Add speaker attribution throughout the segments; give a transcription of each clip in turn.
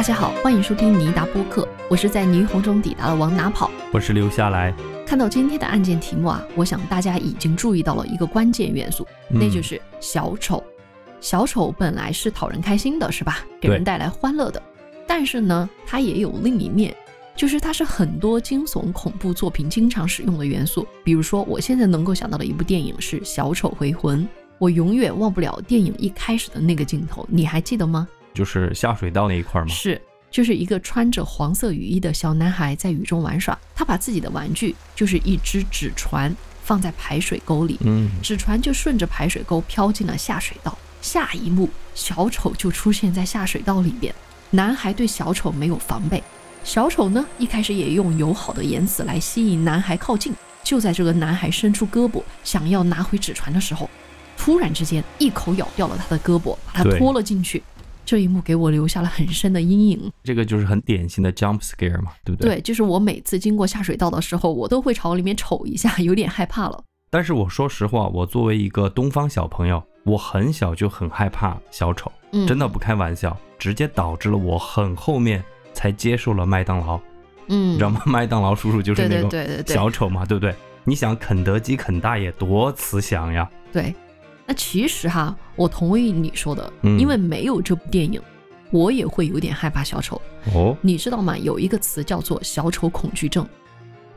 Speaker 1: 大家好，欢迎收听尼达播客，我是在霓虹中抵达的往哪跑。
Speaker 2: 我是留下来，
Speaker 1: 看到今天的案件题目啊，我想大家已经注意到了一个关键元素，那
Speaker 2: 嗯
Speaker 1: 就是小丑。小丑本来是讨人开心的，是吧？给人带来欢乐的。但是呢，它也有另一面，就是它是很多惊悚恐怖作品经常使用的元素。比如说，我现在能够想到的一部电影是《小丑回魂》，我永远忘不了电影一开始的那个镜头，你还记得吗？
Speaker 2: 就是下水道那一块儿嘛。
Speaker 1: 是，就是一个穿着黄色雨衣的小男孩在雨中玩耍，他把自己的玩具就是一只纸船放在排水沟里，
Speaker 2: 嗯，
Speaker 1: 纸船就顺着排水沟飘进了下水道。下一幕，小丑就出现在下水道里边。男孩对小丑没有防备，小丑呢一开始也用友好的言辞来吸引男孩靠近。就在这个男孩伸出胳膊想要拿回纸船的时候，突然之间一口咬掉了他的胳膊，把他拖了进去。这一幕给我留下了很深的阴影。
Speaker 2: 这个就是很典型的 jump scare 嘛，对不对？。
Speaker 1: 对，就是我每次经过下水道的时候，我都会朝里面瞅一下，有点害怕了。
Speaker 2: 但是我说实话，我作为一个东方小朋友，我很小就很害怕小丑，
Speaker 1: 嗯，
Speaker 2: 真的不开玩笑，直接导致了我很后面才接受了麦当劳，
Speaker 1: 嗯，
Speaker 2: 你知道吗？麦当劳叔叔就是那个
Speaker 1: 对对对
Speaker 2: 小丑嘛，对不对？你想肯德基肯大爷多慈祥呀，
Speaker 1: 对。那其实哈，我同意你说的，
Speaker 2: 嗯
Speaker 1: 因为没有这部电影，我也会有点害怕小丑。
Speaker 2: 哦，
Speaker 1: 你知道吗？有一个词叫做“小丑恐惧症”，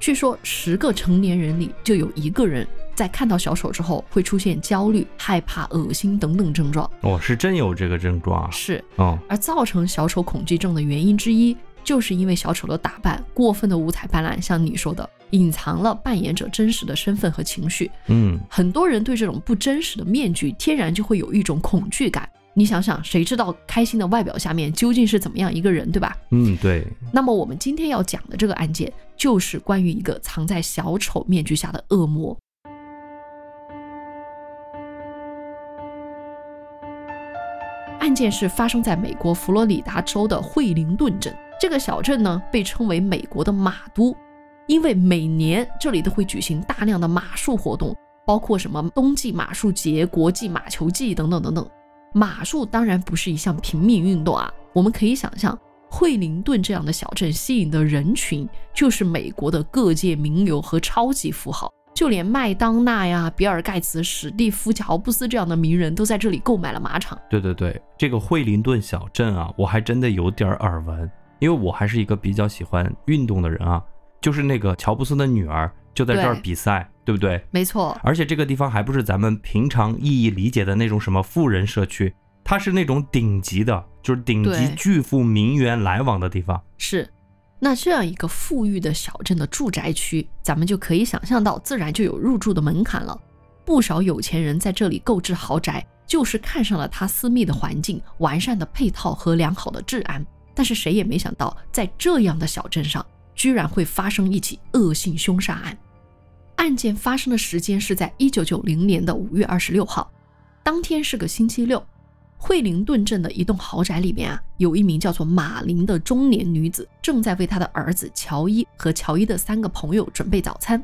Speaker 1: 据说十个成年人里就有一个人在看到小丑之后会出现焦虑、害怕、恶心等等症状。
Speaker 2: 哦、是真有这个症状啊，
Speaker 1: 是，
Speaker 2: 哦，
Speaker 1: 而造成小丑恐惧症的原因之一，就是因为小丑的打扮过分的五彩斑斓，像你说的，隐藏了扮演者真实的身份和情绪。
Speaker 2: 嗯，
Speaker 1: 很多人对这种不真实的面具，天然就会有一种恐惧感。你想想，谁知道开心的外表下面究竟是怎么样一个人，对吧？
Speaker 2: 嗯，对，
Speaker 1: 那么我们今天要讲的这个案件，就是关于一个藏在小丑面具下的恶魔。案件是发生在美国佛罗里达州的惠灵顿镇。这个小镇呢，被称为美国的马都，因为每年这里都会举行大量的马术活动，包括什么冬季马术节、国际马球季等等等等。马术当然不是一项平民运动啊，我们可以想象，惠灵顿这样的小镇吸引的人群，就是美国的各界名流和超级富豪，就连麦当娜呀、比尔盖茨、史蒂夫·乔布斯这样的名人都在这里购买了马场。
Speaker 2: 对对对，这个惠灵顿小镇啊，我还真的有点耳闻，因为我还是一个比较喜欢运动的人啊。就是那个乔布斯的女儿就在这儿比赛，对不对？
Speaker 1: 没错，
Speaker 2: 而且这个地方还不是咱们平常意义理解的那种什么富人社区，它是那种顶级的，就是顶级巨富名媛来往的地方。
Speaker 1: 是。那这样一个富裕的小镇的住宅区，咱们就可以想象到，自然就有入住的门槛了。不少有钱人在这里购置豪宅，就是看上了它私密的环境、完善的配套和良好的治安。但是谁也没想到，在这样的小镇上，居然会发生一起恶性凶杀案。案件发生的时间是在一九九零年的五月二十六号，当天是个星期六。惠灵顿镇的一栋豪宅里面啊，有一名叫做马林的中年女子，正在为她的儿子乔伊和乔伊的三个朋友准备早餐。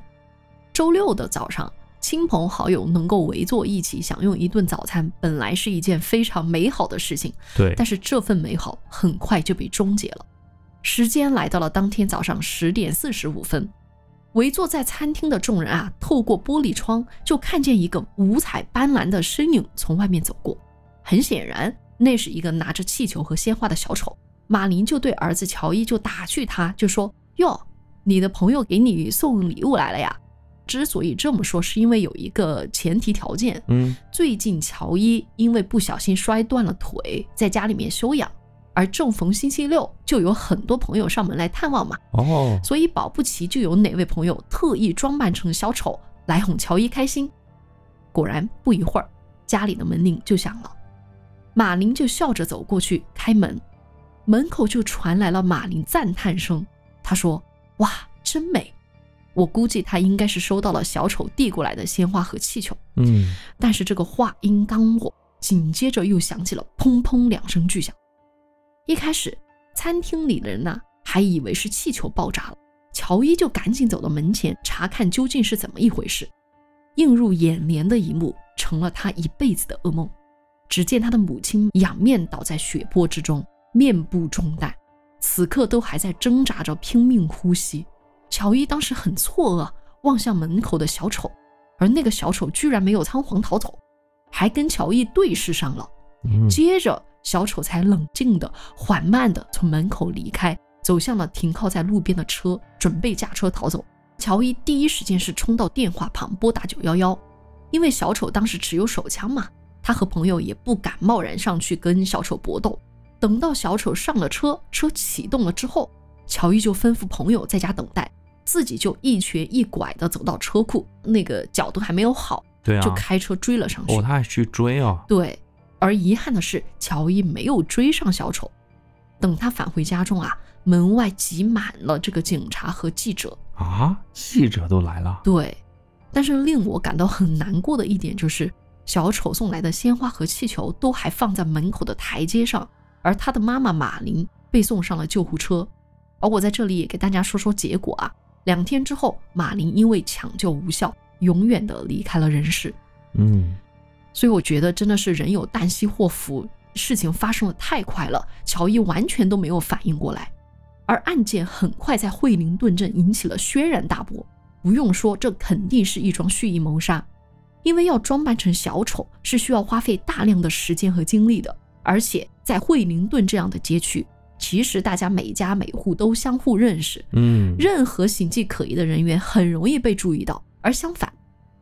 Speaker 1: 周六的早上，亲朋好友能够围坐一起享用一顿早餐，本来是一件非常美好的事情。
Speaker 2: 对，
Speaker 1: 但是这份美好很快就被终结了。时间来到了当天早上十点四十五分，围坐在餐厅的众人啊，透过玻璃窗就看见一个五彩斑斓的身影从外面走过。很显然，那是一个拿着气球和鲜花的小丑。马林就对儿子乔伊就打趣他，就说：“哟，你的朋友给你送礼物来了呀。”之所以这么说，是因为有一个前提条件，
Speaker 2: 嗯，
Speaker 1: 最近乔伊因为不小心摔断了腿，在家里面休养，而正逢星期六，就有很多朋友上门来探望嘛，
Speaker 2: 哦，
Speaker 1: 所以保不齐就有哪位朋友特意装扮成小丑来哄乔伊开心。果然，不一会儿，家里的门铃就响了，马林就笑着走过去开门，门口就传来了马林赞叹声，他说：“哇，真美！”我估计他应该是收到了小丑递过来的鲜花和气球。
Speaker 2: 嗯，
Speaker 1: 但是这个话音刚落，紧接着又响起了砰砰两声巨响。一开始，餐厅里的人呢、还以为是气球爆炸了，乔伊就赶紧走到门前查看究竟是怎么一回事。映入眼帘的一幕成了他一辈子的噩梦。只见他的母亲仰面倒在血泊之中，面部中弹，此刻都还在挣扎着拼命呼吸。乔伊当时很错愕，望向门口的小丑，而那个小丑居然没有仓皇逃走，还跟乔伊对视上了。接着，小丑才冷静的、缓慢的从门口离开，走向了停靠在路边的车，准备驾车逃走。乔伊第一时间是冲到电话旁拨打九幺幺，因为小丑当时持有手枪嘛，他和朋友也不敢贸然上去跟小丑搏斗。等到小丑上了车，车启动了之后，乔伊就吩咐朋友在家等待，自己就一瘸一拐的走到车库，那个角度还没有好，
Speaker 2: 对啊，
Speaker 1: 就开车追了上去。
Speaker 2: 哦，他还去追啊？
Speaker 1: 对。而遗憾的是，乔伊没有追上小丑。等他返回家中啊，门外挤满了这个警察和记者
Speaker 2: 啊，记者都来了。
Speaker 1: 对，但是令我感到很难过的一点就是，小丑送来的鲜花和气球都还放在门口的台阶上，而他的妈妈马琳被送上了救护车。而我在这里也给大家说说结果啊，两天之后，马林因为抢救无效，永远的离开了人世。
Speaker 2: 嗯。
Speaker 1: 所以我觉得真的是人有旦夕祸福，事情发生的太快了，乔伊完全都没有反应过来，而案件很快在惠灵顿镇引起了轩然大波。不用说，这肯定是一桩蓄意谋杀，因为要装扮成小丑是需要花费大量的时间和精力的，而且在惠灵顿这样的街区，其实大家每家每户都相互认识，
Speaker 2: 嗯，
Speaker 1: 任何形迹可疑的人员很容易被注意到，而相反。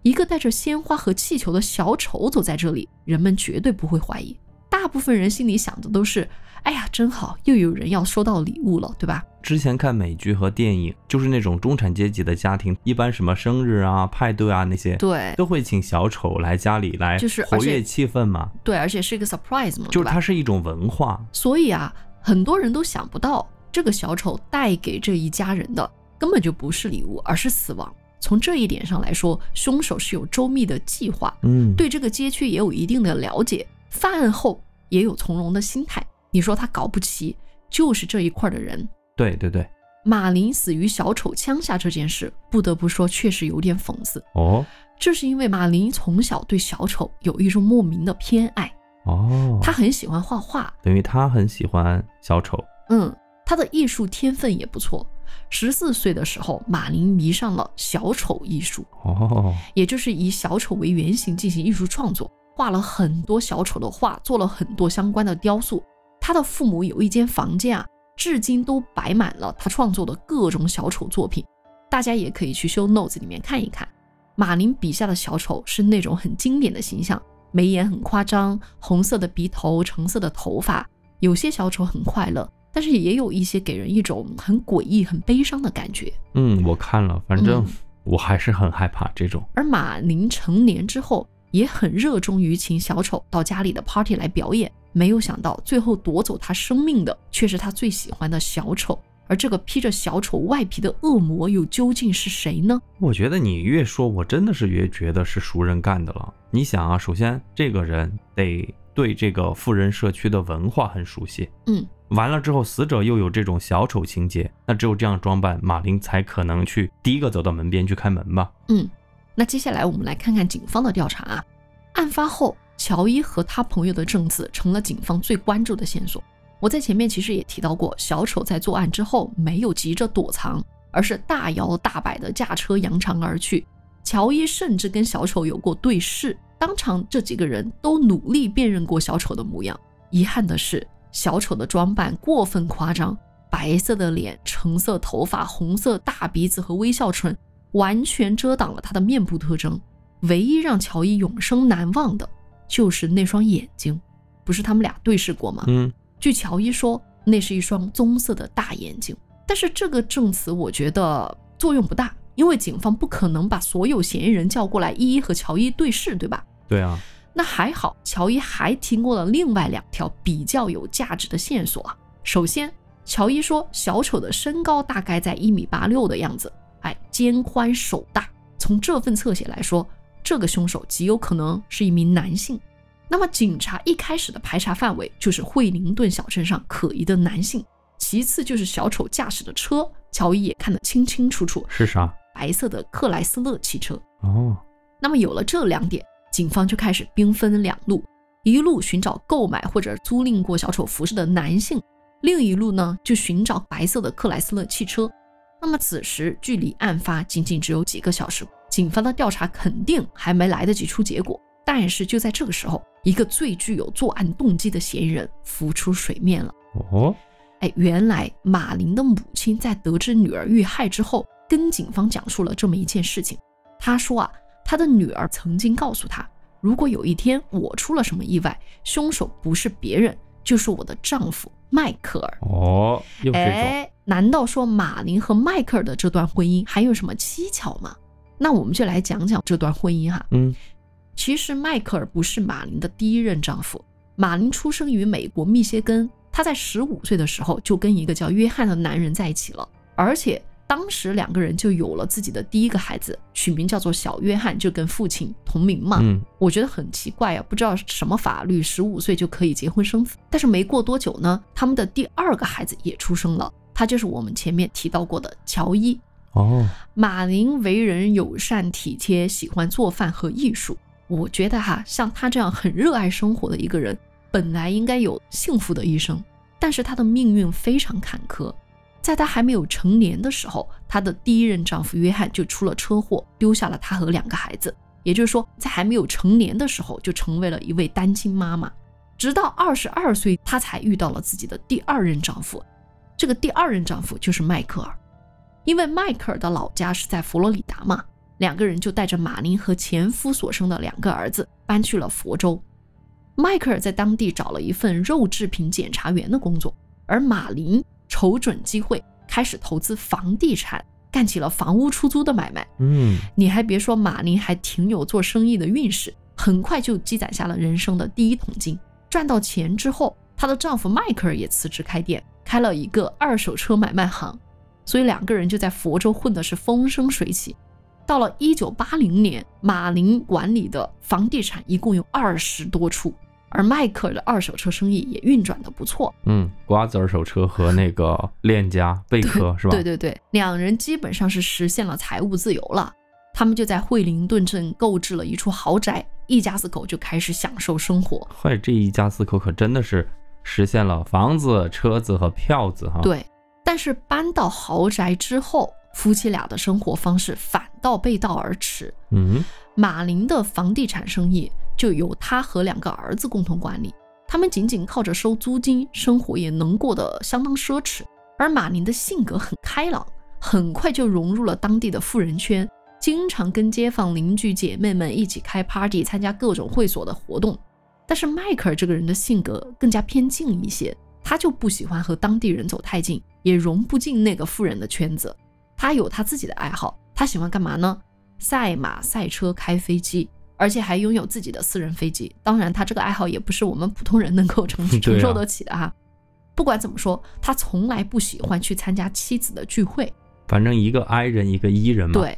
Speaker 1: 一个带着鲜花和气球的小丑走在这里，人们绝对不会怀疑。大部分人心里想的都是：“哎呀，真好，又有人要收到礼物了，对吧？”
Speaker 2: 之前看美剧和电影，就是那种中产阶级的家庭，一般什么生日啊、派对啊那些，
Speaker 1: 对，
Speaker 2: 都会请小丑来家里来，
Speaker 1: 就是
Speaker 2: 活跃气氛嘛。
Speaker 1: 对，而且是一个 surprise 嘛，
Speaker 2: 就是它是一种文化。
Speaker 1: 所以啊，很多人都想不到，这个小丑带给这一家人的根本就不是礼物，而是死亡。从这一点上来说，凶手是有周密的计划，
Speaker 2: 嗯，
Speaker 1: 对这个街区也有一定的了解，犯案后也有从容的心态。你说他搞不齐，就是这一块的人。
Speaker 2: 对对对，
Speaker 1: 马林死于小丑枪下这件事，不得不说确实有点讽刺
Speaker 2: 哦。
Speaker 1: 这是因为马林从小对小丑有一种莫名的偏爱
Speaker 2: 哦，
Speaker 1: 他很喜欢画画，
Speaker 2: 等于他很喜欢小丑。
Speaker 1: 嗯，他的艺术天分也不错。十四岁的时候，马林迷上了小丑艺术，
Speaker 2: 哦，
Speaker 1: 也就是以小丑为原型进行艺术创作，画了很多小丑的画，做了很多相关的雕塑。他的父母有一间房间啊，至今都摆满了他创作的各种小丑作品，大家也可以去 show notes 里面看一看。马林笔下的小丑是那种很经典的形象，眉眼很夸张，红色的鼻头，橙色的头发，有些小丑很快乐。但是也有一些给人一种很诡异、很悲伤的感觉。
Speaker 2: 嗯，我看了，反正我还是很害怕这种。
Speaker 1: 而马宁成年之后也很热衷于请小丑到家里的 party 来表演，没有想到最后夺走他生命的却是他最喜欢的小丑。而这个披着小丑外皮的恶魔又究竟是谁呢？
Speaker 2: 我觉得你越说，我真的是越觉得是熟人干的了。你想啊，首先这个人得。对这个富人社区的文化很熟悉，
Speaker 1: 嗯，
Speaker 2: 完了之后死者又有这种小丑情节，那只有这样装扮，马林才可能去第一个走到门边去开门吧。
Speaker 1: 嗯，那接下来我们来看看警方的调查啊。案发后，乔伊和他朋友的证词成了警方最关注的线索。我在前面其实也提到过，小丑在作案之后没有急着躲藏，而是大摇大摆的驾车扬长而去。乔伊甚至跟小丑有过对视。当场，这几个人都努力辨认过小丑的模样。遗憾的是，小丑的装扮过分夸张，白色的脸、橙色头发、红色大鼻子和微笑唇，完全遮挡了他的面部特征。唯一让乔伊永生难忘的，就是那双眼睛。不是他们俩对视过吗？
Speaker 2: 嗯。
Speaker 1: 据乔伊说，那是一双棕色的大眼睛。但是这个证词，我觉得作用不大。因为警方不可能把所有嫌疑人叫过来一一和乔伊对视，对吧？
Speaker 2: 对啊。
Speaker 1: 那还好，乔伊还提供了另外两条比较有价值的线索啊。首先，乔伊说小丑的身高大概在一米八六的样子，哎，肩宽手大。从这份侧写来说，这个凶手极有可能是一名男性。那么，警察一开始的排查范围就是惠灵顿小镇上可疑的男性，其次就是小丑驾驶的车，乔伊也看得清清楚楚，
Speaker 2: 是啥？
Speaker 1: 白色的克莱斯勒汽车
Speaker 2: 哦，
Speaker 1: 那么有了这两点，警方就开始兵分两路，一路寻找购买或者租赁过小丑服饰的男性，另一路呢就寻找白色的克莱斯勒汽车。那么此时距离案发仅仅只有几个小时，警方的调查肯定还没来得及出结果。但是就在这个时候，一个最具有作案动机的嫌疑人浮出水面了。
Speaker 2: 哦，
Speaker 1: 哎，原来马林的母亲在得知女儿遇害之后，跟警方讲述了这么一件事情。她说啊，她的女儿曾经告诉她，如果有一天我出了什么意外，凶手不是别人，就是我的丈夫迈克尔。
Speaker 2: 哦，又这种，
Speaker 1: 哎，难道说马林和迈克尔的这段婚姻还有什么蹊跷吗？那我们就来讲讲这段婚姻哈。
Speaker 2: 嗯，
Speaker 1: 其实迈克尔不是马林的第一任丈夫。马林出生于美国密歇根，他在十五岁的时候就跟一个叫约翰的男人在一起了，而且当时两个人就有了自己的第一个孩子，取名叫做小约翰，就跟父亲同名嘛。
Speaker 2: 嗯，
Speaker 1: 我觉得很奇怪啊，不知道什么法律，十五岁就可以结婚生子。但是没过多久呢，他们的第二个孩子也出生了，他就是我们前面提到过的乔伊。
Speaker 2: 哦，
Speaker 1: 马林为人友善体贴，喜欢做饭和艺术。我觉得哈，像他这样很热爱生活的一个人，本来应该有幸福的一生，但是他的命运非常坎坷。在他还没有成年的时候，他的第一任丈夫约翰就出了车祸，丢下了他和两个孩子。也就是说，在还没有成年的时候，就成为了一位单亲妈妈。直到二十二岁，她才遇到了自己的第二任丈夫。这个第二任丈夫就是迈克尔。因为迈克尔的老家是在佛罗里达嘛，两个人就带着马林和前夫所生的两个儿子搬去了佛州。迈克尔在当地找了一份肉制品检查员的工作，而马林瞅准机会开始投资房地产，干起了房屋出租的买卖。
Speaker 2: 嗯，
Speaker 1: 你还别说，马林还挺有做生意的运势，很快就积攒下了人生的第一桶金。赚到钱之后，她的丈夫迈克尔也辞职开店，开了一个二手车买卖行。所以两个人就在佛州混的是风生水起。到了一九八零年，马林管理的房地产一共有二十多处，而迈克尔的二手车生意也运转的不错。
Speaker 2: 嗯，瓜子二手车和那个链家贝壳是吧？
Speaker 1: 对对对，两人基本上是实现了财务自由了。他们就在惠灵顿镇购置了一处豪宅，一家四口就开始享受生活。
Speaker 2: 嗨，这一家四口可真的是实现了房子、车子和票子哈。
Speaker 1: 对。但是搬到豪宅之后，夫妻俩的生活方式反倒背道而驰。
Speaker 2: 嗯，
Speaker 1: 马林的房地产生意就由他和两个儿子共同管理，他们仅仅靠着收租金，生活也能过得相当奢侈。而马林的性格很开朗，很快就融入了当地的富人圈，经常跟街坊邻居姐妹们一起开 party，参加各种会所的活动。但是迈克尔这个人的性格更加偏静一些。他就不喜欢和当地人走太近，也融不进那个富人的圈子。他有他自己的爱好，他喜欢干嘛呢？赛马、赛车、开飞机，而且还拥有自己的私人飞机。当然，他这个爱好也不是我们普通人能够承 承受得起的哈。不管怎么说，他从来不喜欢去参加妻子的聚会。
Speaker 2: 反正一个 I 人，一个 E 人嘛。
Speaker 1: 对。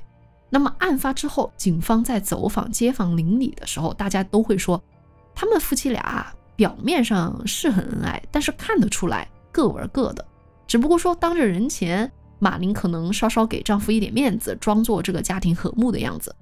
Speaker 1: 那么案发之后，警方在走访街坊邻里的时候，大家都会说，他们夫妻俩。表面上是很恩爱，但是看得出来各玩各的。只不过说当着人前，马林可能稍稍给丈夫一点面子，装作这个家庭和睦的样子。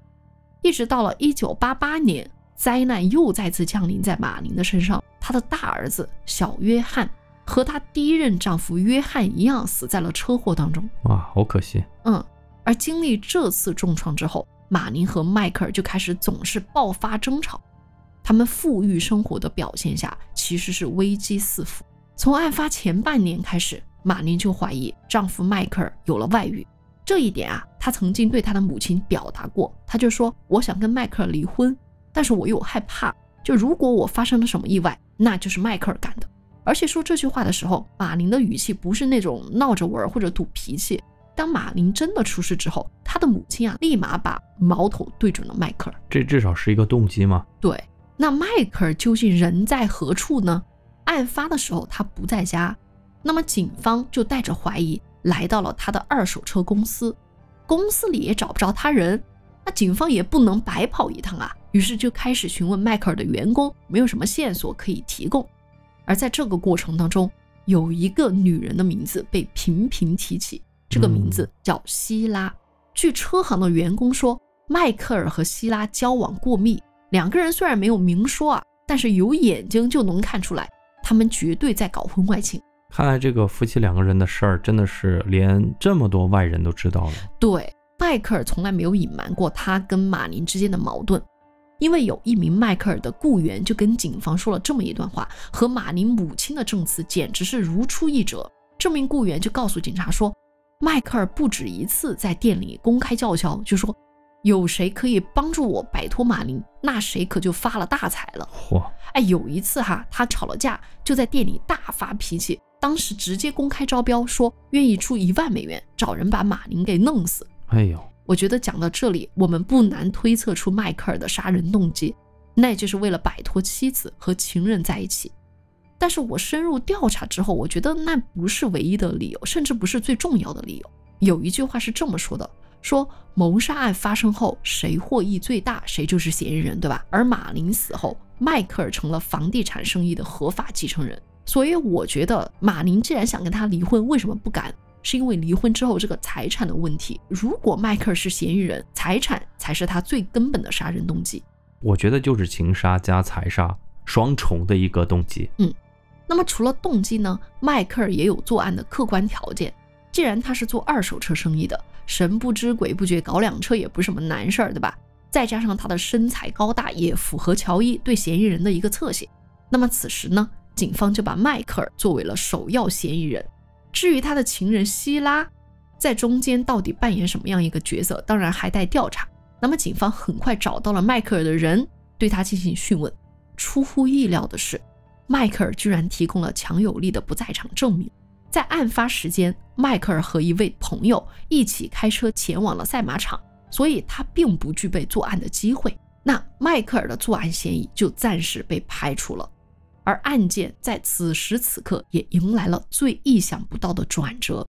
Speaker 1: 一直到了一九八八年，灾难又再次降临在马林的身上。她的大儿子小约翰和她第一任丈夫约翰一样，死在了车祸当中。
Speaker 2: 哇，好可惜。
Speaker 1: 嗯，而经历这次重创之后，马林和迈克尔就开始总是爆发争吵。他们富裕生活的表现下，其实是危机四伏。从案发前半年开始，马林就怀疑丈夫迈克尔有了外遇。这一点啊，她曾经对她的母亲表达过，她就说：“我想跟迈克尔离婚，但是我又害怕，就如果我发生了什么意外，那就是迈克尔干的。”而且说这句话的时候，马林的语气不是那种闹着玩或者赌脾气。当马林真的出事之后，她的母亲啊，立马把矛头对准了迈克尔。
Speaker 2: 这至少是一个动机吗？
Speaker 1: 对。那迈克尔究竟人在何处呢？案发的时候他不在家，那么警方就带着怀疑来到了他的二手车公司，公司里也找不着他人，那警方也不能白跑一趟啊，于是就开始询问迈克尔的员工，没有什么线索可以提供。而在这个过程当中，有一个女人的名字被频频提起，这个名字叫希拉。据车行的员工说，迈克尔和希拉交往过密。两个人虽然没有明说啊，但是有眼睛就能看出来，他们绝对在搞婚外情。
Speaker 2: 看来这个夫妻两个人的事儿真的是连这么多外人都知道了。
Speaker 1: 对，迈克尔从来没有隐瞒过他跟马林之间的矛盾，因为有一名迈克尔的雇员就跟警方说了这么一段话，和马林母亲的证词简直是如出一辙。这名雇员就告诉警察说，迈克尔不止一次在店里公开叫嚣，就说有谁可以帮助我摆脱马林，那谁可就发了大财了。
Speaker 2: 嚯，
Speaker 1: 哎，有一次哈，他吵了架，就在店里大发脾气。当时直接公开招标，说愿意出一万美元，找人把马林给弄死。
Speaker 2: 哎呦，
Speaker 1: 我觉得讲到这里，我们不难推测出迈克尔的杀人动机，那就是为了摆脱妻子和情人在一起。但是我深入调查之后，我觉得那不是唯一的理由，甚至不是最重要的理由。有一句话是这么说的：说谋杀案发生后，谁获益最大，谁就是嫌疑人，对吧？而马林死后，迈克尔成了房地产生意的合法继承人。所以我觉得马林既然想跟他离婚，为什么不敢？是因为离婚之后这个财产的问题。如果迈克尔是嫌疑人，财产才是他最根本的杀人动机。
Speaker 2: 我觉得就是情杀加财杀双重的一个动机。
Speaker 1: 嗯，那么除了动机呢？迈克尔也有作案的客观条件。既然他是做二手车生意的，神不知鬼不觉搞辆车也不是什么难事儿，对吧？再加上他的身材高大，也符合乔伊对嫌疑人的一个侧写。那么此时呢？警方就把迈克尔作为了首要嫌疑人。至于他的情人希拉，在中间到底扮演什么样一个角色，当然还待调查。那么警方很快找到了迈克尔的人，对他进行讯问。出乎意料的是，迈克尔居然提供了强有力的不在场证明。在案发时间，迈克尔和一位朋友一起开车前往了赛马场，所以他并不具备作案的机会。那迈克尔的作案嫌疑就暂时被排除了。而案件在此时此刻也迎来了最意想不到的转折。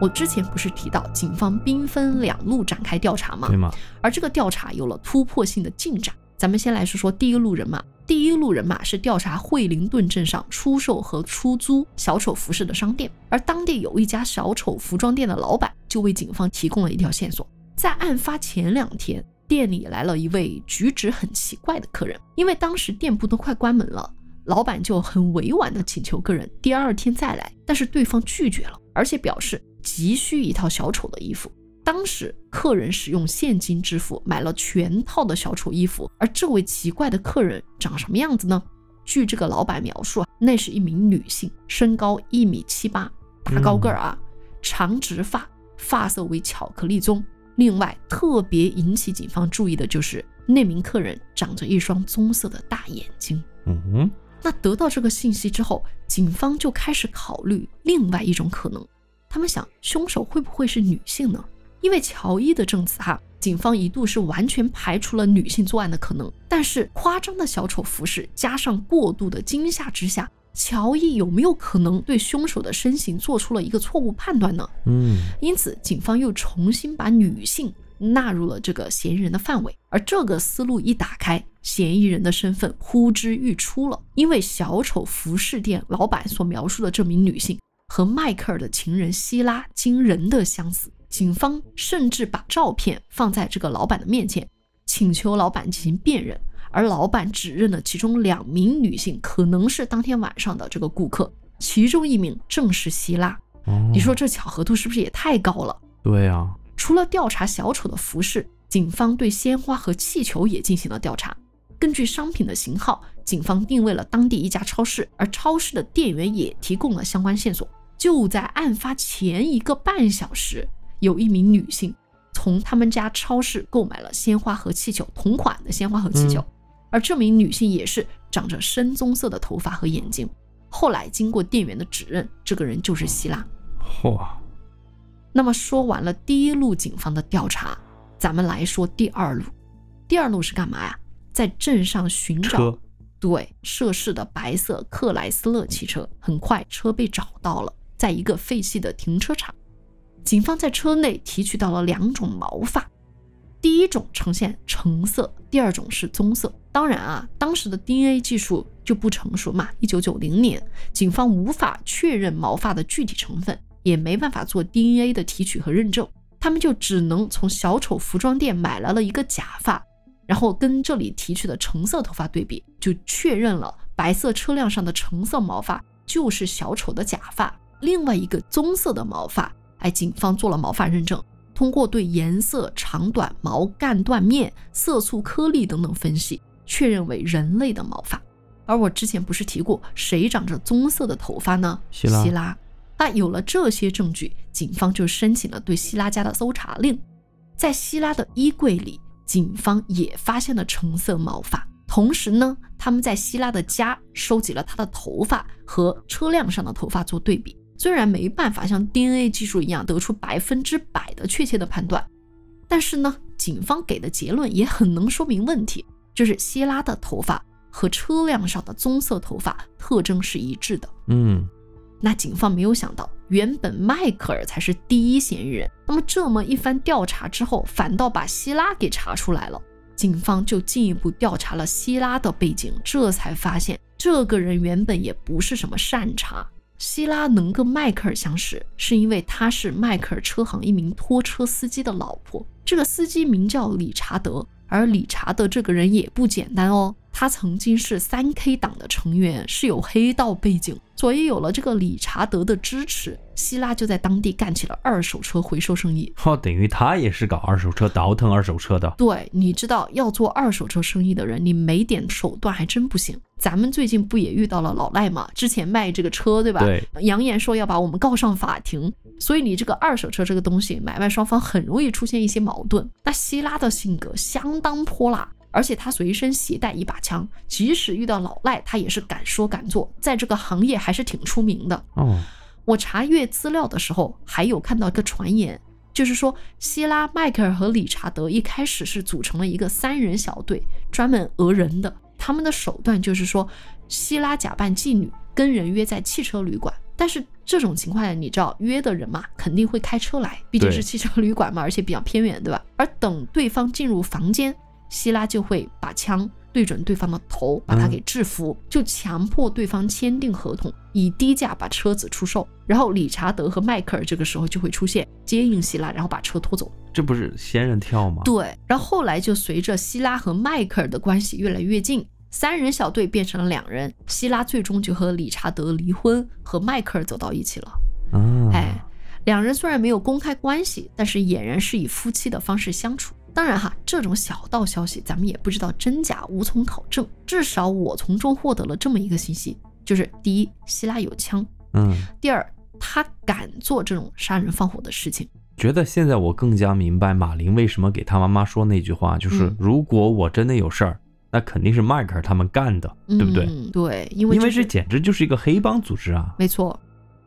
Speaker 1: 我之前不是提到警方兵分两路展开调查吗？
Speaker 2: 对吗？
Speaker 1: 而这个调查有了突破性的进展。咱们先来说说第一路人马。第一路人马是调查惠灵顿镇上出售和出租小丑服饰的商店，而当地有一家小丑服装店的老板就为警方提供了一条线索。在案发前两天，店里来了一位举止很奇怪的客人。因为当时店铺都快关门了，老板就很委婉的请求客人第二天再来，但是对方拒绝了，而且表示急需一套小丑的衣服。当时客人使用现金支付买了全套的小丑衣服，而这位奇怪的客人长什么样子呢？据这个老板描述，那是一名女性，身高一米七八，大高个儿啊，长直发，发色为巧克力棕。另外，特别引起警方注意的就是那名客人长着一双棕色的大眼睛。
Speaker 2: 嗯哼，
Speaker 1: 那得到这个信息之后，警方就开始考虑另外一种可能。他们想，凶手会不会是女性呢？因为乔伊的证词，哈，警方一度是完全排除了女性作案的可能。但是，夸张的小丑服饰加上过度的惊吓之下。乔伊有没有可能对凶手的身形做出了一个错误判断呢？
Speaker 2: 嗯，
Speaker 1: 因此警方又重新把女性纳入了这个嫌疑人的范围。而这个思路一打开，嫌疑人的身份呼之欲出了。因为小丑服饰店老板所描述的这名女性和迈克尔的情人希拉惊人的相似，警方甚至把照片放在这个老板的面前，请求老板进行辨认。而老板指认的其中两名女性可能是当天晚上的这个顾客，其中一名正是希拉。你说这巧合度是不是也太高了？
Speaker 2: 对呀。
Speaker 1: 除了调查小丑的服饰，警方对鲜花和气球也进行了调查。根据商品的型号，警方定位了当地一家超市，而超市的店员也提供了相关线索。就在案发前一个半小时，有一名女性从他们家超市购买了鲜花和气球，同款的鲜花和气球。而这名女性也是长着深棕色的头发和眼睛。后来经过店员的指认，这个人就是希拉。
Speaker 2: 嚯！
Speaker 1: 那么说完了第一路警方的调查，咱们来说第二路。第二路是干嘛呀？在镇上寻找对涉事的白色克莱斯勒汽车。很快车被找到了，在一个废弃的停车场。警方在车内提取到了两种毛发。第一种呈现橙色，第二种是棕色。当然啊，当时的 DNA 技术就不成熟嘛。一九九零年，警方无法确认毛发的具体成分，也没办法做 DNA 的提取和认证，他们就只能从小丑服装店买来了一个假发，然后跟这里提取的橙色头发对比，就确认了白色车辆上的橙色毛发就是小丑的假发。另外一个棕色的毛发，哎，警方做了毛发认证，通过对颜色、长短、毛干断面、色素颗粒等等分析，确认为人类的毛发。而我之前不是提过谁长着棕色的头发呢？
Speaker 2: 希拉。
Speaker 1: 希拉。那有了这些证据，警方就申请了对希拉家的搜查令。在希拉的衣柜里，警方也发现了橙色毛发。同时呢，他们在希拉的家收集了他的头发和车辆上的头发做对比。虽然没办法像 DNA 技术一样得出百分之百的确切的判断，但是呢，警方给的结论也很能说明问题，就是希拉的头发和车辆上的棕色头发特征是一致的。
Speaker 2: 嗯。
Speaker 1: 那警方没有想到，原本迈克尔才是第一嫌疑人。那么这么一番调查之后，反倒把希拉给查出来了。警方就进一步调查了希拉的背景，这才发现这个人原本也不是什么善茬。希拉能跟迈克尔相识，是因为他是迈克尔车行一名拖车司机的老婆。这个司机名叫理查德，而理查德这个人也不简单哦。他曾经是三 K 党的成员，是有黑道背景，所以有了这个理查德的支持，希拉就在当地干起了二手车回收生意。
Speaker 2: 哦，等于他也是搞二手车、倒腾二手车的。
Speaker 1: 对，你知道要做二手车生意的人，你没点手段还真不行。咱们最近不也遇到了老赖嘛？之前卖这个车，对吧？
Speaker 2: 对，
Speaker 1: 扬言说要把我们告上法庭，所以你这个二手车这个东西，买卖双方很容易出现一些矛盾。那希拉的性格相当泼辣。而且他随身携带一把枪，即使遇到老赖，他也是敢说敢做，在这个行业还是挺出名的。
Speaker 2: 哦，
Speaker 1: 我查阅资料的时候，还有看到一个传言，就是说希拉、迈克尔和理查德一开始是组成了一个三人小队，专门讹人的。他们的手段就是说，希拉假扮妓女，跟人约在汽车旅馆。但是这种情况下，你知道约的人嘛，肯定会开车来，毕竟是汽车旅馆嘛，而且比较偏远，对吧？而等对方进入房间。希拉就会把枪对准对方的头，把他给制服，就强迫对方签订合同，以低价把车子出售。然后理查德和迈克尔这个时候就会出现，接应希拉，然后把车拖走。
Speaker 2: 这不是仙人跳吗？
Speaker 1: 对。然后后来就随着希拉和迈克尔的关系越来越近，三人小队变成了两人。希拉最终就和理查德离婚，和迈克尔走到一起了。
Speaker 2: 啊，
Speaker 1: 哎，两人虽然没有公开关系，但是俨然是以夫妻的方式相处。当然哈，这种小道消息咱们也不知道真假，无从考证。至少我从中获得了这么一个信息，就是第一，希拉有枪，
Speaker 2: 嗯；
Speaker 1: 第二，他敢做这种杀人放火的事情。
Speaker 2: 觉得现在我更加明白马林为什么给他妈妈说那句话，就是如果我真的有事儿，那肯定是迈克尔他们干的，对不对？
Speaker 1: 对，因为
Speaker 2: 因为这简直就是一个黑帮组织啊。
Speaker 1: 没错。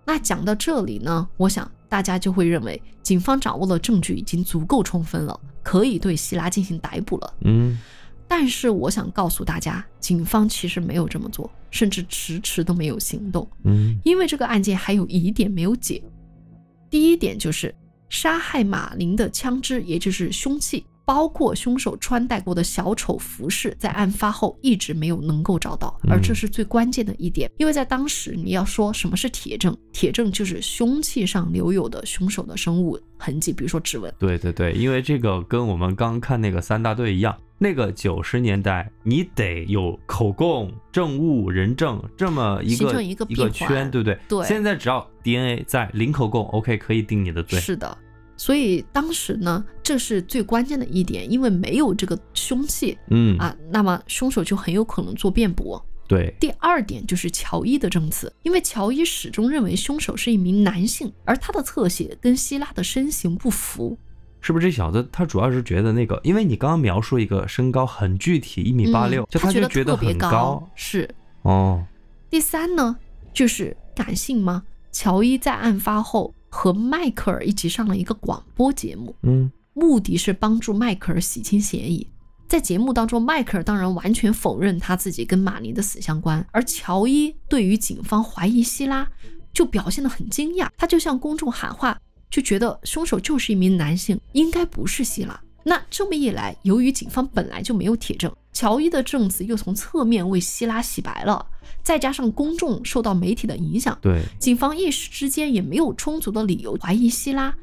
Speaker 1: 那讲到这里呢，我想大家就会认为警方掌握的证据已经足够充分了。可以对希拉进行逮捕了，
Speaker 2: 嗯，
Speaker 1: 但是我想告诉大家，警方其实没有这么做，甚至迟迟都没有行动，
Speaker 2: 嗯，
Speaker 1: 因为这个案件还有疑点没有解。第一点就是杀害马林的枪支，也就是凶器。包括凶手穿戴过的小丑服饰，在案发后一直没有能够找到，而这是最关键的一点，因为在当时你要说什么是铁证，铁证就是凶器上留有的凶手的生物痕迹，比如说指纹。
Speaker 2: 对对对，因为这个跟我们刚看那个三大队一样，那个九十年代你得有口供、证物、人证这么一个
Speaker 1: 一个
Speaker 2: 一个圈，对不对？
Speaker 1: 对。
Speaker 2: 现在只要 DNA 在，零口供，OK，可以定你的罪。
Speaker 1: 是的。所以当时呢，这是最关键的一点，因为没有这个凶器，
Speaker 2: 嗯
Speaker 1: 啊，那么凶手就很有可能做辩驳。
Speaker 2: 对。
Speaker 1: 第二点就是乔伊的证词，因为乔伊始终认为凶手是一名男性，而他的侧写跟希拉的身形不符。
Speaker 2: 是不是这小子他主要是觉得那个，因为你刚刚描述一个身高很具体，一米八六，就
Speaker 1: 他
Speaker 2: 就觉
Speaker 1: 得
Speaker 2: 很
Speaker 1: 高。是。
Speaker 2: 哦。
Speaker 1: 第三呢，就是感性吗？乔伊在案发后。和迈克尔一起上了一个广播节目，
Speaker 2: 嗯，
Speaker 1: 目的是帮助迈克尔洗清嫌疑。在节目当中，迈克尔当然完全否认他自己跟马林的死相关，而乔伊对于警方怀疑希拉就表现得很惊讶，他就向公众喊话，就觉得凶手就是一名男性，应该不是希拉。那这么一来，由于警方本来就没有铁证，乔伊的证词又从侧面为希拉洗白了。再加上公众受到媒体的影响，
Speaker 2: 对
Speaker 1: 警方一时之间也没有充足的理由怀疑希拉。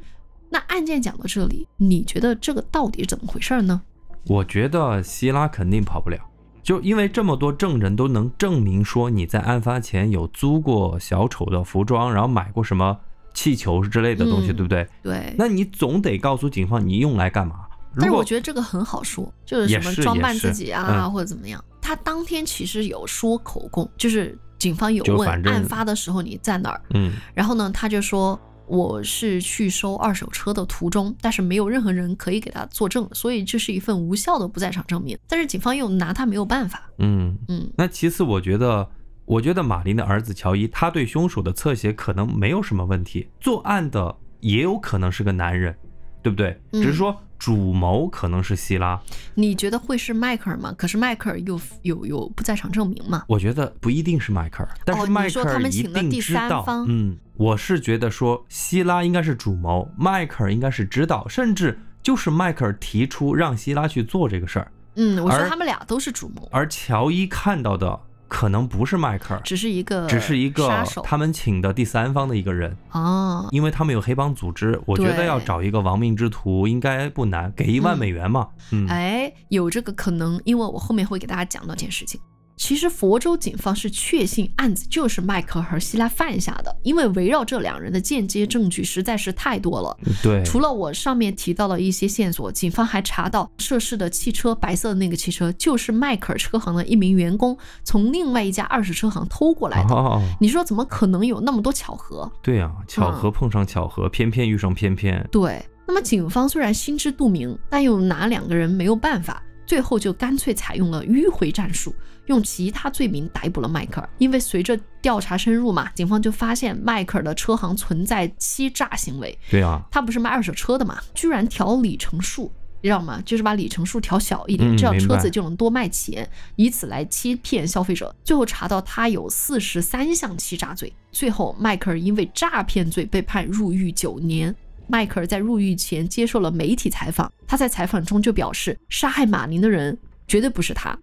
Speaker 1: 那案件讲到这里，你觉得这个到底怎么回事呢？
Speaker 2: 我觉得希拉肯定跑不了，就因为这么多证人都能证明说你在案发前有租过小丑的服装，然后买过什么气球之类的东西，
Speaker 1: 嗯
Speaker 2: 对不对？
Speaker 1: 对。
Speaker 2: 那你总得告诉警方你用来干嘛。
Speaker 1: 但是我觉得这个很好说，就是什么装扮自己啊，
Speaker 2: 嗯
Speaker 1: 或者怎么样。他当天其实有说口供，就是警方有问案发的时候你在哪儿，
Speaker 2: 嗯，
Speaker 1: 然后呢，他就说我是去收二手车的途中，但是没有任何人可以给他作证，所以这是一份无效的不在场证明。但是警方又拿他没有办法，
Speaker 2: 嗯，
Speaker 1: 嗯，
Speaker 2: 那其次，我觉得，我觉得马林的儿子乔伊，他对凶手的侧写可能没有什么问题，作案的也有可能是个男人，对不对？
Speaker 1: 嗯
Speaker 2: 只是说主谋可能是希拉，
Speaker 1: 你觉得会是迈克尔吗？可是迈克尔又有有不在场证明嘛？
Speaker 2: 我觉得不一定是迈克尔，但
Speaker 1: 哦
Speaker 2: 是迈克尔一定知道。嗯，我是觉得说希拉应该是主谋，迈克尔应该是知道，甚至就是迈克尔提出让希拉去做这个事儿，
Speaker 1: 嗯，我说
Speaker 2: 而
Speaker 1: 他们俩都是主谋，
Speaker 2: 而乔伊看到的可能不是迈克尔，
Speaker 1: 只是一个
Speaker 2: 只是一个他们请的第三方的一个人。
Speaker 1: 哦，
Speaker 2: 因为他们有黑帮组织，我觉得要找一个亡命之徒应该不难，给一万
Speaker 1: 嗯
Speaker 2: 美元嘛。嗯，
Speaker 1: 哎，有这个可能，因为我后面会给大家讲到这件事情。其实佛州警方是确信案子就是迈克尔和希拉犯下的，因为围绕这两人的间接证据实在是太多了。
Speaker 2: 对，
Speaker 1: 除了我上面提到的一些线索，警方还查到涉事的汽车，白色的那个汽车就是迈克尔车行的一名员工从另外一家二手车行偷过来的。
Speaker 2: 哦，
Speaker 1: 你说怎么可能有那么多巧合？
Speaker 2: 对呀、巧
Speaker 1: 嗯
Speaker 2: 合碰上巧合，偏偏遇上偏偏。
Speaker 1: 对，那么警方虽然心知肚明，但又拿两个人没有办法，最后就干脆采用了迂回战术，用其他罪名逮捕了迈克尔。因为随着调查深入嘛，警方就发现迈克尔的车行存在欺诈行为。
Speaker 2: 对啊，
Speaker 1: 他不是卖二手车的嘛，居然调里程数。你知道吗？就是把里程数调小一点，这样车子就能多卖钱，以此来欺骗消费者。最后查到他有四十三项欺诈罪，最后迈克尔因为诈骗罪被判入狱九年。迈克尔在入狱前接受了媒体采访，他在采访中就表示，杀害马林的人绝对不是他，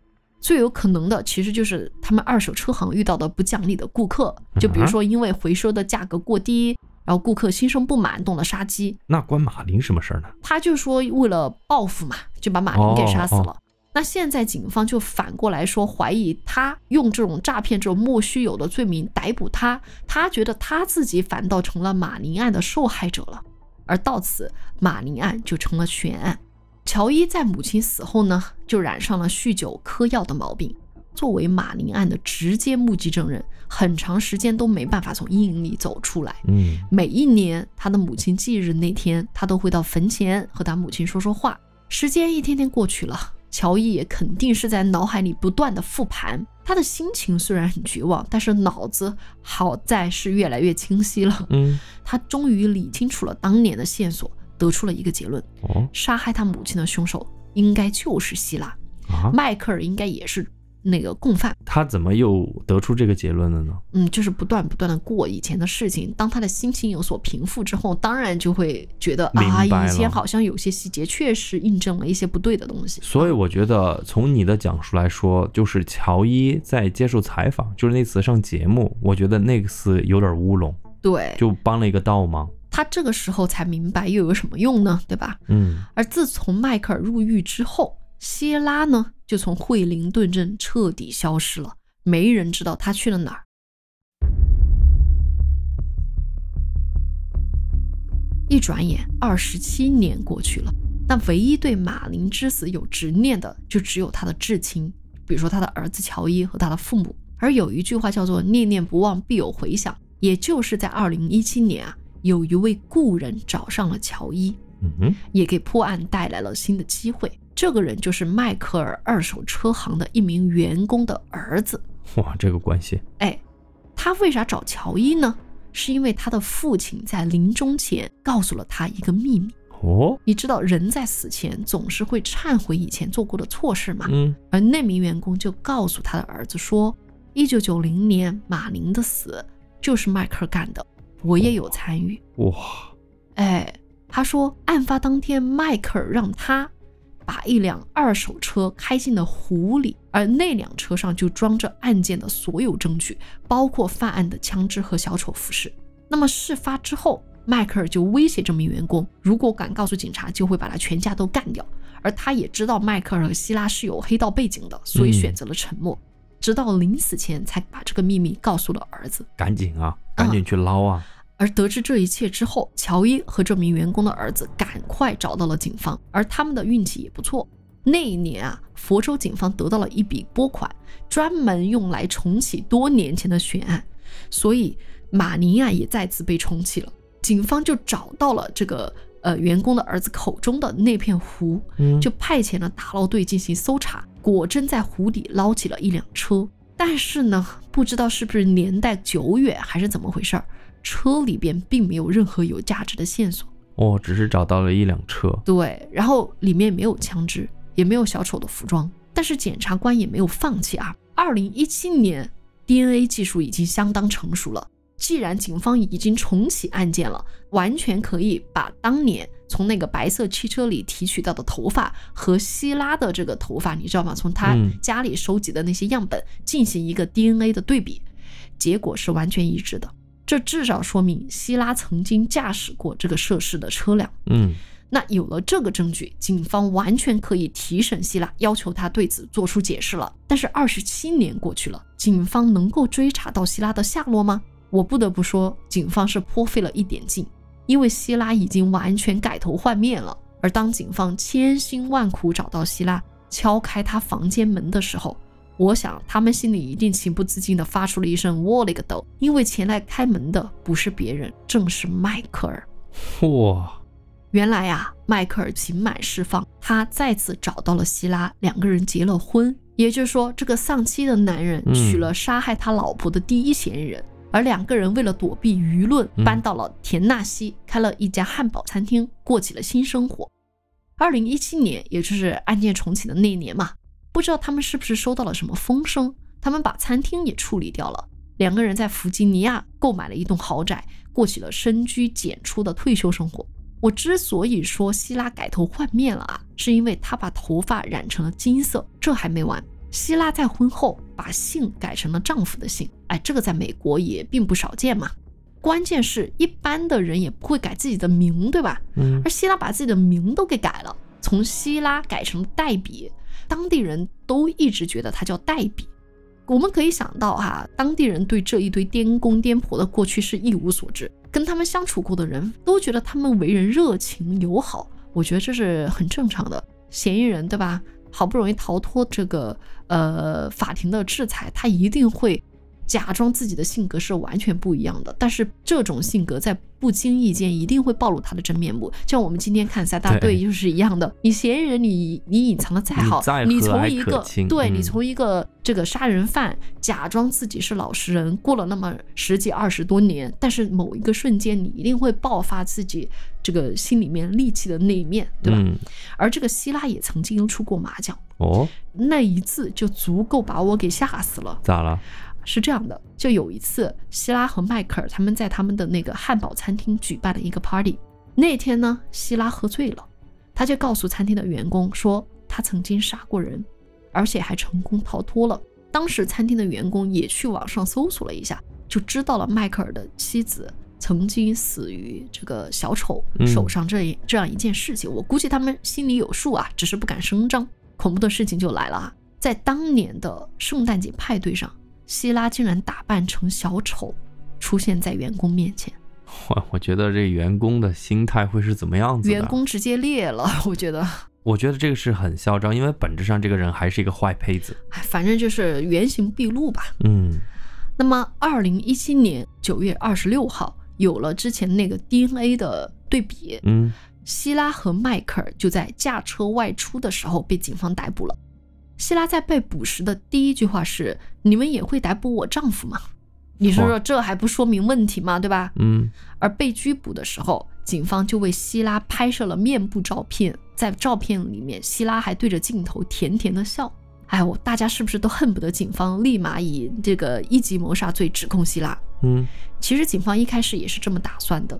Speaker 1: 最有可能的其实就是他们二手车行遇到的不讲理的顾客，就比如说因为回收的价格过低，然后顾客心生不满，动了杀机。
Speaker 2: 那关马林什么事儿呢？
Speaker 1: 他就说为了报复嘛，就把马林给杀死了。
Speaker 2: 哦
Speaker 1: 那现在警方就反过来说，怀疑他用这种诈骗这种莫须有的罪名逮捕他，他觉得他自己反倒成了马林案的受害者了。而到此，马林案就成了悬案。乔伊在母亲死后呢，就染上了酗酒、嗑药的毛病。作为马林案的直接目击证人，很长时间都没办法从阴影里走出来。
Speaker 2: 嗯，
Speaker 1: 每一年他的母亲忌日那天，他都会到坟前和他母亲说说话。时间一天天过去了，乔伊也肯定是在脑海里不断的复盘。他的心情虽然很绝望，但是脑子好在是越来越清晰了。
Speaker 2: 嗯，
Speaker 1: 他终于理清楚了当年的线索，得出了一个结论：
Speaker 2: 哦
Speaker 1: 杀害他母亲的凶手应该就是希拉，
Speaker 2: 啊，
Speaker 1: 迈克尔应该也是那个共犯。
Speaker 2: 他怎么又得出这个结论了呢？
Speaker 1: 嗯，就是不断不断的过以前的事情。当他的心情有所平复之后，当然就会觉得啊，以前好像有些细节确实印证了一些不对的东西。
Speaker 2: 所以我觉得从你的讲述来说，就是乔伊在接受采访，就是那次上节目，我觉得那次有点乌龙，
Speaker 1: 对，
Speaker 2: 就帮了一个倒忙。
Speaker 1: 他这个时候才明白又有什么用呢？对吧？
Speaker 2: 嗯，
Speaker 1: 而自从迈克尔入狱之后，希拉呢就从惠灵顿镇彻底消失了，没人知道他去了哪儿。一转眼，二十七年过去了，那唯一对马林之死有执念的，就只有他的至亲，比如说他的儿子乔伊和他的父母。而有一句话叫做“念念不忘，必有回响”，也就是在二零一七年啊，有一位故人找上了乔伊，
Speaker 2: 嗯哼，
Speaker 1: 也给破案带来了新的机会。这个人就是迈克尔二手车行的一名员工的儿子。
Speaker 2: 哇，这个关系，
Speaker 1: 哎，他为啥找乔伊呢？是因为他的父亲在临终前告诉了他一个秘密。
Speaker 2: 哦，
Speaker 1: 你知道人在死前总是会忏悔以前做过的错事吗？
Speaker 2: 嗯，
Speaker 1: 而那名员工就告诉他的儿子说，一九九零年马林的死就是迈克尔干的，我也有参与。
Speaker 2: 哇，
Speaker 1: 哎，他说案发当天，迈克尔让他把一辆二手车开进了湖里，而那辆车上就装着案件的所有证据，包括犯案的枪支和小丑服饰。那么事发之后，迈克尔就威胁这名员工，如果敢告诉警察，就会把他全家都干掉。而他也知道迈克尔和希拉是有黑道背景的，所以选择了沉默，直到临死前才把这个秘密告诉了儿子。
Speaker 2: 赶紧啊，赶紧去捞啊！
Speaker 1: 而得知这一切之后，乔伊和这名员工的儿子赶快找到了警方，而他们的运气也不错。那一年啊，佛州警方得到了一笔拨款，专门用来重启多年前的悬案，所以马尼亚也再次被重启了。警方就找到了这个呃员工的儿子口中的那片湖，就派遣了打捞队进行搜查，果真在湖底捞起了一辆车。但是呢，不知道是不是年代久远还是怎么回事儿。车里边并没有任何有价值的线索
Speaker 2: 哦，只是找到了一辆车。
Speaker 1: 对，然后里面没有枪支，也没有小丑的服装。但是检察官也没有放弃啊。二零一七年，DNA 技术已经相当成熟了。既然警方已经重启案件了，完全可以把当年从那个白色汽车里提取到的头发和希拉的这个头发，你知道吗？从他家里收集的那些样本进行一个 DNA 的对比，结果是完全一致的。这至少说明希拉曾经驾驶过这个涉事的车辆。
Speaker 2: 嗯，
Speaker 1: 那有了这个证据，警方完全可以提审希拉，要求他对此做出解释了。但是二十七年过去了，警方能够追查到希拉的下落吗？我不得不说，警方是颇费了一点劲，因为希拉已经完全改头换面了。而当警方千辛万苦找到希拉，敲开他房间门的时候，我想，他们心里一定情不自禁地发出了一声“我勒个豆”，因为前来开门的不是别人，正是迈克尔。
Speaker 2: 哇！
Speaker 1: 原来啊，迈克尔刑满释放，他再次找到了希拉，两个人结了婚。也就是说，这个丧妻的男人娶了杀害他老婆的第一嫌疑人，而两个人为了躲避舆论，搬到了田纳西，开了一家汉堡餐厅，过起了新生活。二零一七年，也就是案件重启的那一年嘛。不知道他们是不是收到了什么风声，他们把餐厅也处理掉了。两个人在弗吉尼亚购买了一栋豪宅，过起了深居简出的退休生活。我之所以说希拉改头换面了啊，是因为她把头发染成了金色。这还没完，希拉在婚后把姓改成了丈夫的姓，哎，这个在美国也并不少见嘛。关键是一般的人也不会改自己的名，对吧？
Speaker 2: 嗯。
Speaker 1: 而希拉把自己的名都给改了，从希拉改成黛比。当地人都一直觉得他叫黛比，我们可以想到哈，当地人对这一堆颠公颠婆的过去是一无所知，跟他们相处过的人都觉得他们为人热情友好，我觉得这是很正常的。嫌疑人对吧？好不容易逃脱这个呃法庭的制裁，他一定会。假装自己的性格是完全不一样的，但是这种性格在不经意间一定会暴露他的真面目。像我们今天看三大队就是一样的，你嫌疑人你你隐藏的再好，你从一个对你从一个这个杀人犯假装自己是老实人，过了那么十几二十多年，但是某一个瞬间你一定会爆发自己这个心里面戾气的那一面，对吧？而这个希拉也曾经出过马脚
Speaker 2: 哦，
Speaker 1: 那一次就足够把我给吓死了。
Speaker 2: 咋了？
Speaker 1: 是这样的，就有一次，希拉和迈克尔他们在他们的那个汉堡餐厅举办了一个 party。那天呢，希拉喝醉了，他就告诉餐厅的员工说他曾经杀过人，而且还成功逃脱了。当时餐厅的员工也去网上搜索了一下，就知道了迈克尔的妻子曾经死于这个小丑手上这这样一件事情。我估计他们心里有数啊，只是不敢声张。恐怖的事情就来了啊，在当年的圣诞节派对上。希拉竟然打扮成小丑，出现在员工面前。
Speaker 2: 我我觉得这员工的心态会是怎么样子
Speaker 1: 的？员工直接裂了，我觉得。
Speaker 2: 我觉得这个是很嚣张，因为本质上这个人还是一个坏胚子。
Speaker 1: 哎，反正就是原形毕露吧。
Speaker 2: 嗯。
Speaker 1: 那么，二零一七年九月二十六号，有了之前那个 DNA 的对比，
Speaker 2: 嗯，
Speaker 1: 希拉和迈克尔就在驾车外出的时候被警方逮捕了。希拉在被捕时的第一句话是：“你们也会逮捕我丈夫吗？”你说说，这还不说明问题吗？对吧？
Speaker 2: 嗯。
Speaker 1: 而被拘捕的时候，警方就为希拉拍摄了面部照片，在照片里面，希拉还对着镜头甜甜的笑。哎，我大家是不是都恨不得警方立马以这个一级谋杀罪指控希拉？
Speaker 2: 嗯。
Speaker 1: 其实警方一开始也是这么打算的，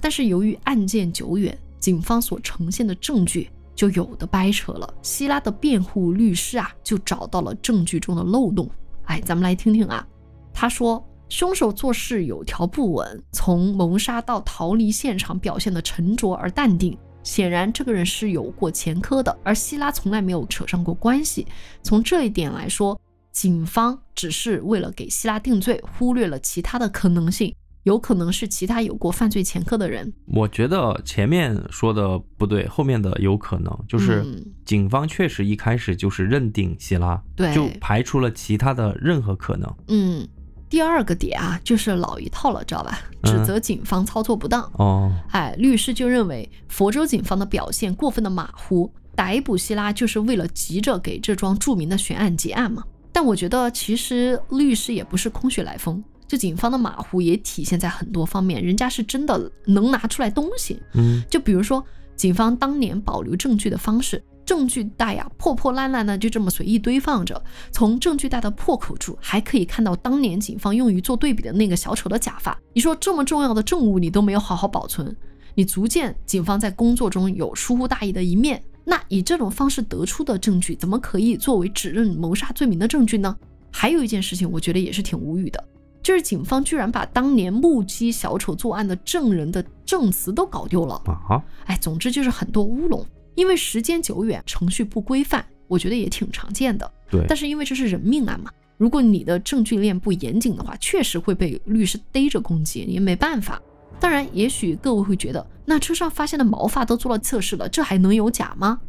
Speaker 1: 但是由于案件久远，警方所呈现的证据。就有的掰扯了。希拉的辩护律师啊，就找到了证据中的漏洞。哎，咱们来听听啊。他说，凶手做事有条不紊，从谋杀到逃离现场表现的沉着而淡定。显然这个人是有过前科的，而希拉从来没有扯上过关系。从这一点来说，警方只是为了给希拉定罪，忽略了其他的可能性。有可能是其他有过犯罪前科的人。
Speaker 2: 我觉得前面说的不对，后面的有可能，就是
Speaker 1: 嗯
Speaker 2: 警方确实一开始就是认定希拉，
Speaker 1: 对
Speaker 2: 就排除了其他的任何可能。
Speaker 1: 嗯，第二个点啊，就是老一套了，知道吧？
Speaker 2: 嗯
Speaker 1: 指责警方操作不当。
Speaker 2: 哦，
Speaker 1: 哎，律师就认为佛州警方的表现过分的马虎，逮捕希拉就是为了急着给这桩著名的悬案结案嘛。但我觉得其实律师也不是空穴来风，就警方的马虎也体现在很多方面，人家是真的能拿出来东西。
Speaker 2: 嗯，
Speaker 1: 就比如说警方当年保留证据的方式。证据袋呀、破破烂烂的就这么随意堆放着。从证据袋的破口处，还可以看到当年警方用于做对比的那个小丑的假发。你说这么重要的证物你都没有好好保存，你足见警方在工作中有疏忽大意的一面。那以这种方式得出的证据，怎么可以作为指认谋杀罪名的证据呢？还有一件事情，我觉得也是挺无语的，就是警方居然把当年目击小丑作案的证人的证词都搞丢了。
Speaker 2: 啊，
Speaker 1: 哎，总之就是很多乌龙。因为时间久远，程序不规范，我觉得也挺常见的。
Speaker 2: 对，
Speaker 1: 但是因为这是人命案嘛，如果你的证据链不严谨的话，确实会被律师逮着攻击，也没办法。当然，也许各位会觉得，那车上发现的毛发都做了测试了，这还能有假吗？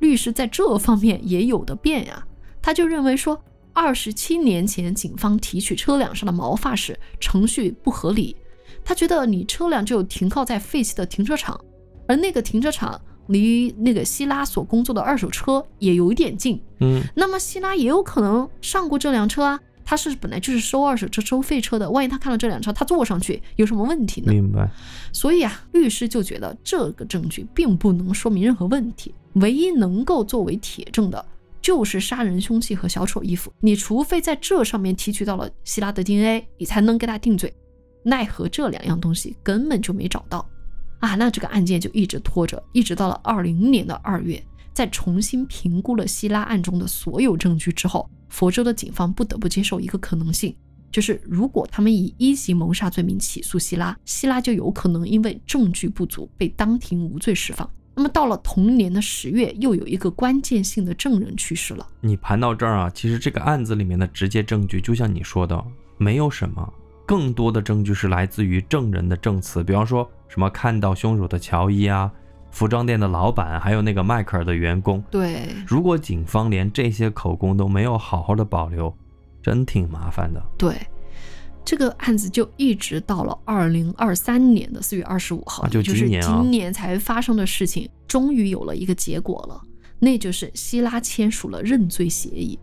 Speaker 1: 律师在这方面也有的辩呀，他就认为说，二十七年前警方提取车辆上的毛发时，程序不合理。他觉得你车辆就停靠在废弃的停车场，而那个停车场离那个希拉所工作的二手车也有一点近，
Speaker 2: 嗯，
Speaker 1: 那么希拉也有可能上过这辆车啊，他是本来就是收二手车、收废车的，万一他看到这辆车，他坐上去有什么问题呢？
Speaker 2: 明白。
Speaker 1: 所以啊，律师就觉得这个证据并不能说明任何问题，唯一能够作为铁证的就是杀人凶器和小丑衣服。你除非在这上面提取到了希拉的 DNA，你才能给他定罪。奈何这两样东西根本就没找到啊！那这个案件就一直拖着，一直到了二零年的二月，在重新评估了希拉案中的所有证据之后，佛州的警方不得不接受一个可能性。就是如果他们以一级谋杀罪名起诉希拉，希拉就有可能因为证据不足被当庭无罪释放。那么到了同年的十月，又有一个关键性的证人去世了。
Speaker 2: 你盘到这儿啊，其实这个案子里面的直接证据，就像你说的，没有什么。更多的证据是来自于证人的证词，比方说什么看到凶手的乔伊啊，服装店的老板，还有那个迈克尔的员工。
Speaker 1: 对，
Speaker 2: 如果警方连这些口供都没有好好的保留，真挺麻烦的。
Speaker 1: 对，这个案子就一直到了二零二三年的四月二十五号，
Speaker 2: 啊就
Speaker 1: 是
Speaker 2: 今年啊
Speaker 1: 今年才发生的事情，终于有了一个结果了，那就是希拉签署了认罪协议。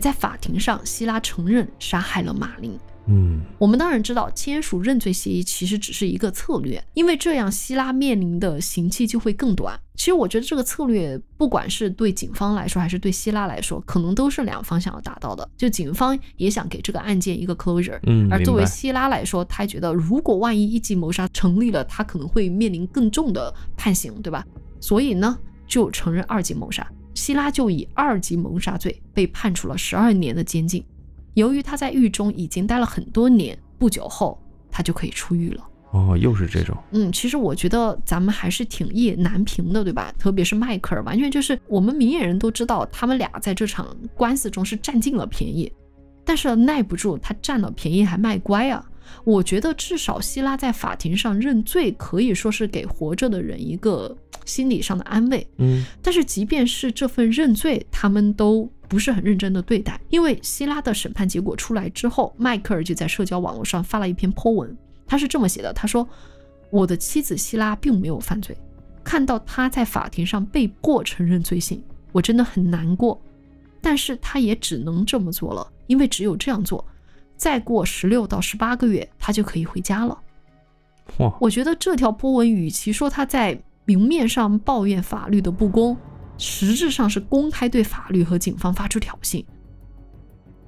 Speaker 1: 在法庭上，希拉承认杀害了马林。
Speaker 2: 嗯，
Speaker 1: 我们当然知道，签署认罪协议其实只是一个策略，因为这样希拉面临的刑期就会更短。其实我觉得这个策略，不管是对警方来说，还是对希拉来说，可能都是两方想要达到的。就警方也想给这个案件一个 closure，
Speaker 2: 嗯
Speaker 1: 而作为希拉来说，他觉得如果万一一级谋杀成立了，他可能会面临更重的判刑，对吧？所以呢，就承认二级谋杀。希拉就以二级谋杀罪被判处了十二年的监禁。由于他在狱中已经待了很多年，不久后他就可以出狱了。
Speaker 2: 哦，又是这种。
Speaker 1: 嗯，其实我觉得咱们还是挺意难平的，对吧？特别是迈克尔，完全就是我们明眼人都知道，他们俩在这场官司中是占尽了便宜，但是耐不住他占了便宜还卖乖啊！我觉得至少希拉在法庭上认罪，可以说是给活着的人一个心理上的安慰。
Speaker 2: 嗯，
Speaker 1: 但是即便是这份认罪，他们都不是很认真的对待，因为希拉的审判结果出来之后，迈克尔就在社交网络上发了一篇 po 文，他是这么写的：他说，我的妻子希拉并没有犯罪，看到他在法庭上被迫承认罪行，我真的很难过，但是他也只能这么做了，因为只有这样做，再过十六到十八个月，他就可以回家了。
Speaker 2: 哇，
Speaker 1: 我觉得这条波文与其说他在明面上抱怨法律的不公，实质上是公开对法律和警方发出挑衅。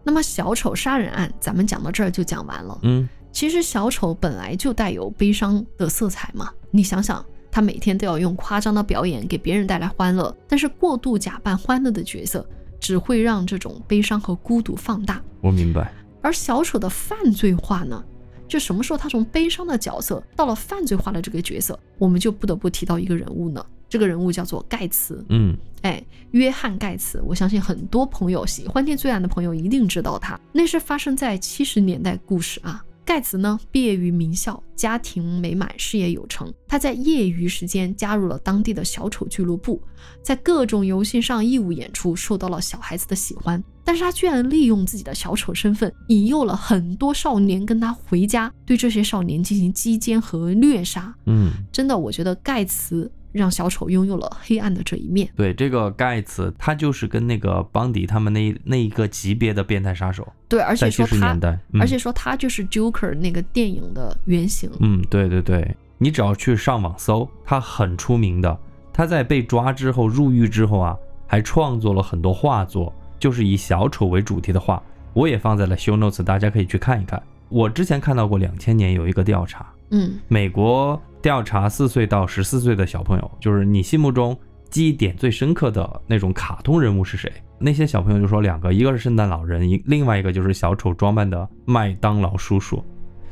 Speaker 1: 那么小丑杀人案，咱们讲到这儿就讲完了。
Speaker 2: 嗯，
Speaker 1: 其实小丑本来就带有悲伤的色彩嘛，你想想，他每天都要用夸张的表演给别人带来欢乐，但是过度假扮欢乐的角色，只会让这种悲伤和孤独放大。
Speaker 2: 我明白。
Speaker 1: 而小丑的犯罪化呢，就什么时候他从悲伤的角色到了犯罪化的这个角色，我们就不得不提到一个人物呢。这个人物叫做盖茨，
Speaker 2: 嗯，
Speaker 1: 哎，约翰盖茨，我相信很多朋友喜欢听罪案的朋友一定知道他，那是发生在七十年代故事啊。盖茨呢，毕业于名校，家庭美满，事业有成。他在业余时间加入了当地的小丑俱乐部，在各种游戏上义务演出，受到了小孩子的喜欢。但是他居然利用自己的小丑身份，引诱了很多少年跟他回家，对这些少年进行击奸和虐杀。
Speaker 2: 嗯，
Speaker 1: 真的，我觉得盖茨。让小丑拥有了黑暗的这一面。
Speaker 2: 对，这个盖茨，他就是跟那个邦迪他们那那一个级别的变态杀手。
Speaker 1: 对，而且说他，
Speaker 2: 而
Speaker 1: 且说他就是 Joker 那个电影的原型。
Speaker 2: 嗯，对对对，你只要去上网搜，他很出名的。他在被抓之后入狱之后啊，还创作了很多画作，就是以小丑为主题的画。我也放在了 Show Notes，大家可以去看一看。我之前看到过两千年有一个调查，
Speaker 1: 嗯，
Speaker 2: 美国。调查四岁到十四岁的小朋友，就是你心目中记忆点最深刻的那种卡通人物是谁？那些小朋友就说两个，一个是圣诞老人，一另外一个就是小丑装扮的麦当劳叔叔。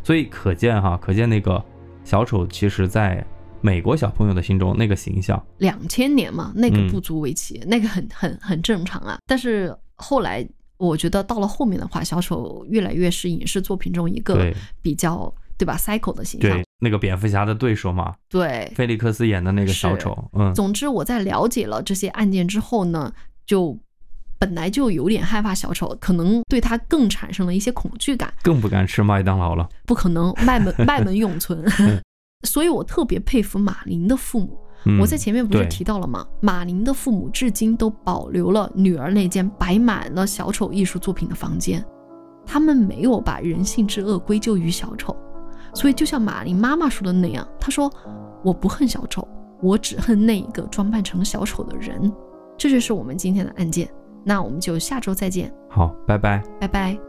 Speaker 2: 所以可见哈，可见那个小丑其实在美国小朋友的心中那个形象，
Speaker 1: 两千年嘛，那个不足为奇，那个很很很正常啊。但是后来我觉得到了后面的话，小丑越来越是影视作品中一个比较。对吧？Cycle 的形象，
Speaker 2: 对那个蝙蝠侠的对手嘛，
Speaker 1: 对，
Speaker 2: 菲利克斯演的那个小丑，嗯。
Speaker 1: 总之，我在了解了这些案件之后呢，就本来就有点害怕小丑，可能对他更产生了一些恐惧感，
Speaker 2: 更不敢吃麦当劳了。
Speaker 1: 不可能，卖门卖门永存。所以我特别佩服马林的父母。我在前面不是提到了吗？马林的父母至今都保留了女儿那间摆满了小丑艺术作品的房间，他们没有把人性之恶归咎于小丑。所以，就像马林妈妈说的那样，她说：“我不恨小丑，我只恨那一个装扮成小丑的人。”这就是我们今天的案件。那我们就下周再见。
Speaker 2: 好，拜拜，
Speaker 1: 拜拜。